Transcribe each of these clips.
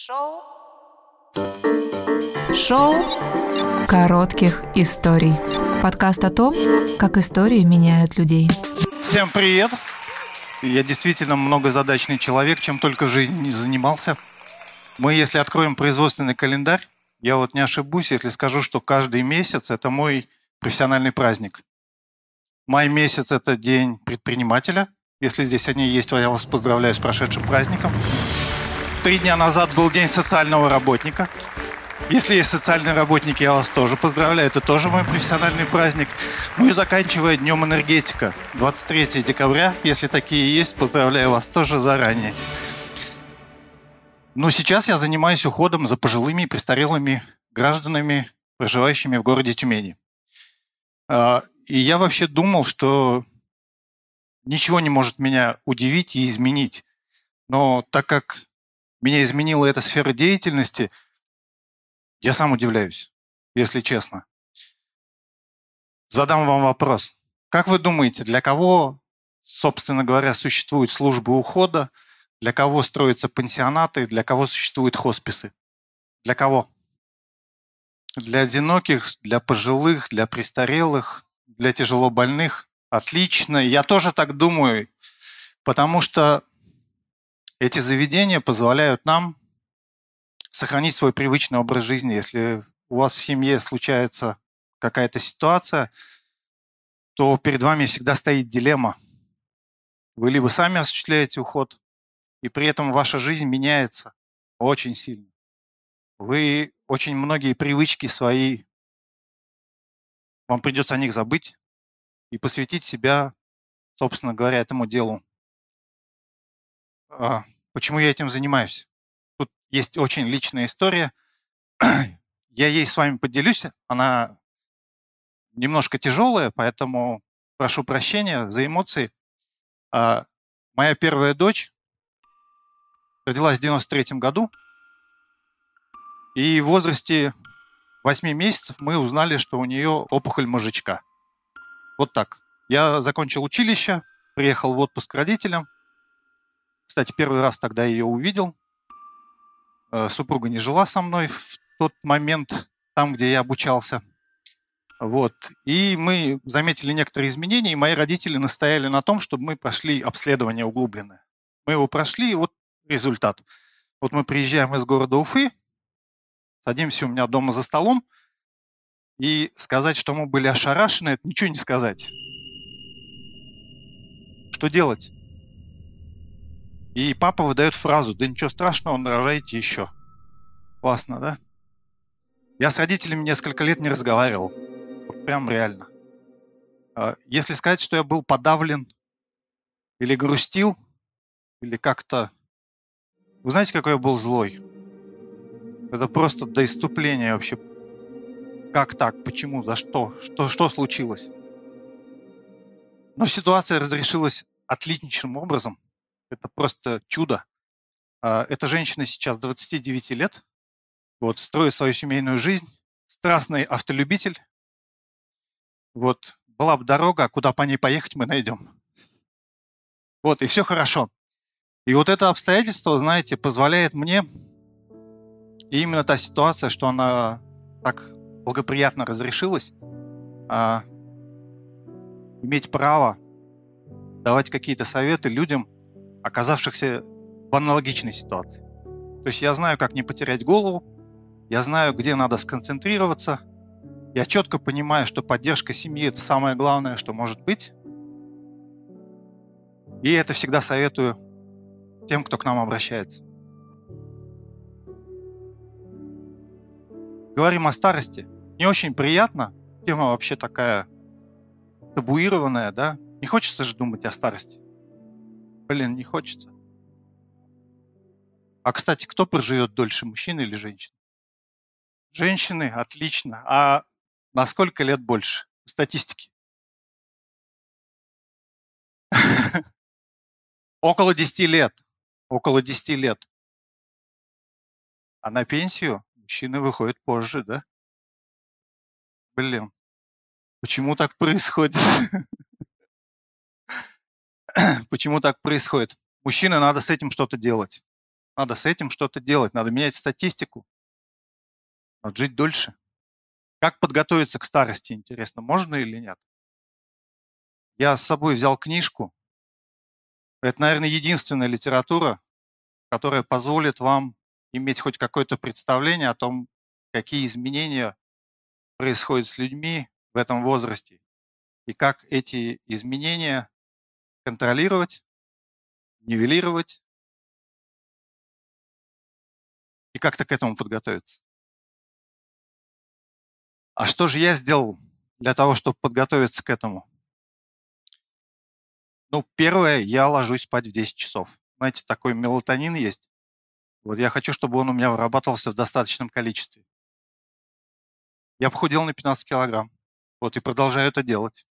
Шоу. Шоу коротких историй. Подкаст о том, как истории меняют людей. Всем привет! Я действительно многозадачный человек, чем только в жизни не занимался. Мы, если откроем производственный календарь, я вот не ошибусь, если скажу, что каждый месяц – это мой профессиональный праздник. Май месяц – это день предпринимателя. Если здесь они есть, я вас поздравляю с прошедшим праздником. Три дня назад был день социального работника. Если есть социальные работники, я вас тоже поздравляю. Это тоже мой профессиональный праздник. Ну и заканчивая Днем энергетика. 23 декабря, если такие есть, поздравляю вас тоже заранее. Но сейчас я занимаюсь уходом за пожилыми и престарелыми гражданами, проживающими в городе Тюмени. А, и я вообще думал, что ничего не может меня удивить и изменить. Но так как меня изменила эта сфера деятельности, я сам удивляюсь, если честно. Задам вам вопрос. Как вы думаете, для кого, собственно говоря, существуют службы ухода, для кого строятся пансионаты, для кого существуют хосписы? Для кого? Для одиноких, для пожилых, для престарелых, для тяжело больных? Отлично. Я тоже так думаю, потому что эти заведения позволяют нам сохранить свой привычный образ жизни. Если у вас в семье случается какая-то ситуация, то перед вами всегда стоит дилемма. Вы либо сами осуществляете уход, и при этом ваша жизнь меняется очень сильно. Вы очень многие привычки свои, вам придется о них забыть и посвятить себя, собственно говоря, этому делу. А, почему я этим занимаюсь? Тут есть очень личная история. Я ей с вами поделюсь. Она немножко тяжелая, поэтому прошу прощения за эмоции. А, моя первая дочь родилась в 93 году. И в возрасте 8 месяцев мы узнали, что у нее опухоль мозжечка. Вот так. Я закончил училище, приехал в отпуск к родителям – кстати, первый раз тогда ее увидел. Э, супруга не жила со мной в тот момент, там, где я обучался. Вот. И мы заметили некоторые изменения, и мои родители настояли на том, чтобы мы прошли обследование углубленное. Мы его прошли, и вот результат. Вот мы приезжаем из города Уфы, садимся у меня дома за столом, и сказать, что мы были ошарашены, это ничего не сказать. Что делать? И папа выдает фразу, да ничего страшного, нарожайте еще. Классно, да? Я с родителями несколько лет не разговаривал. прям реально. А, если сказать, что я был подавлен или грустил, или как-то... Вы знаете, какой я был злой? Это просто до иступления вообще. Как так? Почему? За что? Что, что случилось? Но ситуация разрешилась отличнейшим образом – это просто чудо. А, эта женщина сейчас 29 лет, вот, строит свою семейную жизнь, страстный автолюбитель. Вот, была бы дорога, куда по ней поехать мы найдем. Вот, и все хорошо. И вот это обстоятельство, знаете, позволяет мне, и именно та ситуация, что она так благоприятно разрешилась, а, иметь право давать какие-то советы людям, оказавшихся в аналогичной ситуации. То есть я знаю, как не потерять голову, я знаю, где надо сконцентрироваться, я четко понимаю, что поддержка семьи – это самое главное, что может быть. И это всегда советую тем, кто к нам обращается. Говорим о старости. Не очень приятно. Тема вообще такая табуированная, да? Не хочется же думать о старости. Блин, не хочется. А, кстати, кто проживет дольше, мужчина или женщина? Женщины, отлично. А на сколько лет больше? Статистики. Около 10 лет. Около 10 лет. А на пенсию мужчины выходят позже, да? Блин, почему так происходит? Почему так происходит? Мужчины, надо с этим что-то делать. Надо с этим что-то делать, надо менять статистику, надо жить дольше. Как подготовиться к старости, интересно, можно или нет? Я с собой взял книжку. Это, наверное, единственная литература, которая позволит вам иметь хоть какое-то представление о том, какие изменения происходят с людьми в этом возрасте и как эти изменения контролировать, нивелировать и как-то к этому подготовиться. А что же я сделал для того, чтобы подготовиться к этому? Ну, первое, я ложусь спать в 10 часов. Знаете, такой мелатонин есть. Вот я хочу, чтобы он у меня вырабатывался в достаточном количестве. Я похудел на 15 килограмм. Вот и продолжаю это делать.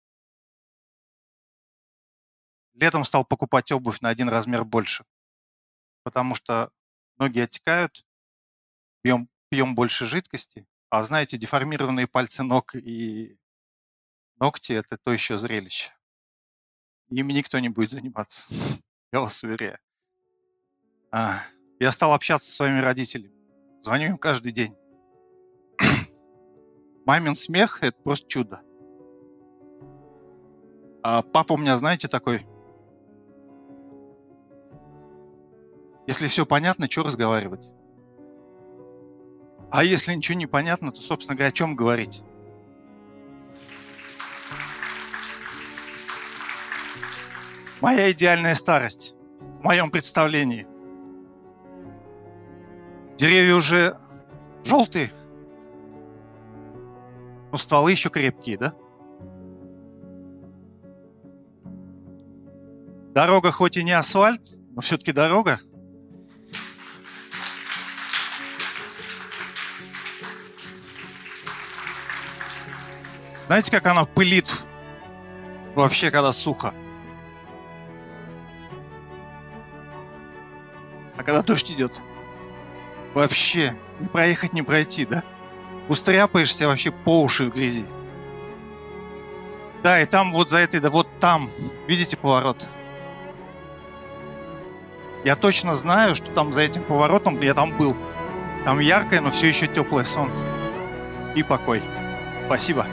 Летом стал покупать обувь на один размер больше, потому что ноги отекают, пьем, пьем больше жидкости, а знаете, деформированные пальцы ног и ногти – это то еще зрелище. Ими никто не будет заниматься, я вас уверяю. А, я стал общаться со своими родителями. Звоню им каждый день. Мамин смех – это просто чудо. А папа у меня, знаете, такой Если все понятно, что разговаривать? А если ничего не понятно, то, собственно говоря, о чем говорить? Моя идеальная старость в моем представлении. Деревья уже желтые, но стволы еще крепкие, да? Дорога хоть и не асфальт, но все-таки дорога – Знаете, как она пылит вообще, когда сухо? А когда дождь идет? Вообще, не проехать, не пройти, да? Устряпаешься вообще по уши в грязи. Да, и там вот за этой, да вот там, видите поворот? Я точно знаю, что там за этим поворотом, я там был. Там яркое, но все еще теплое солнце. И покой. Спасибо.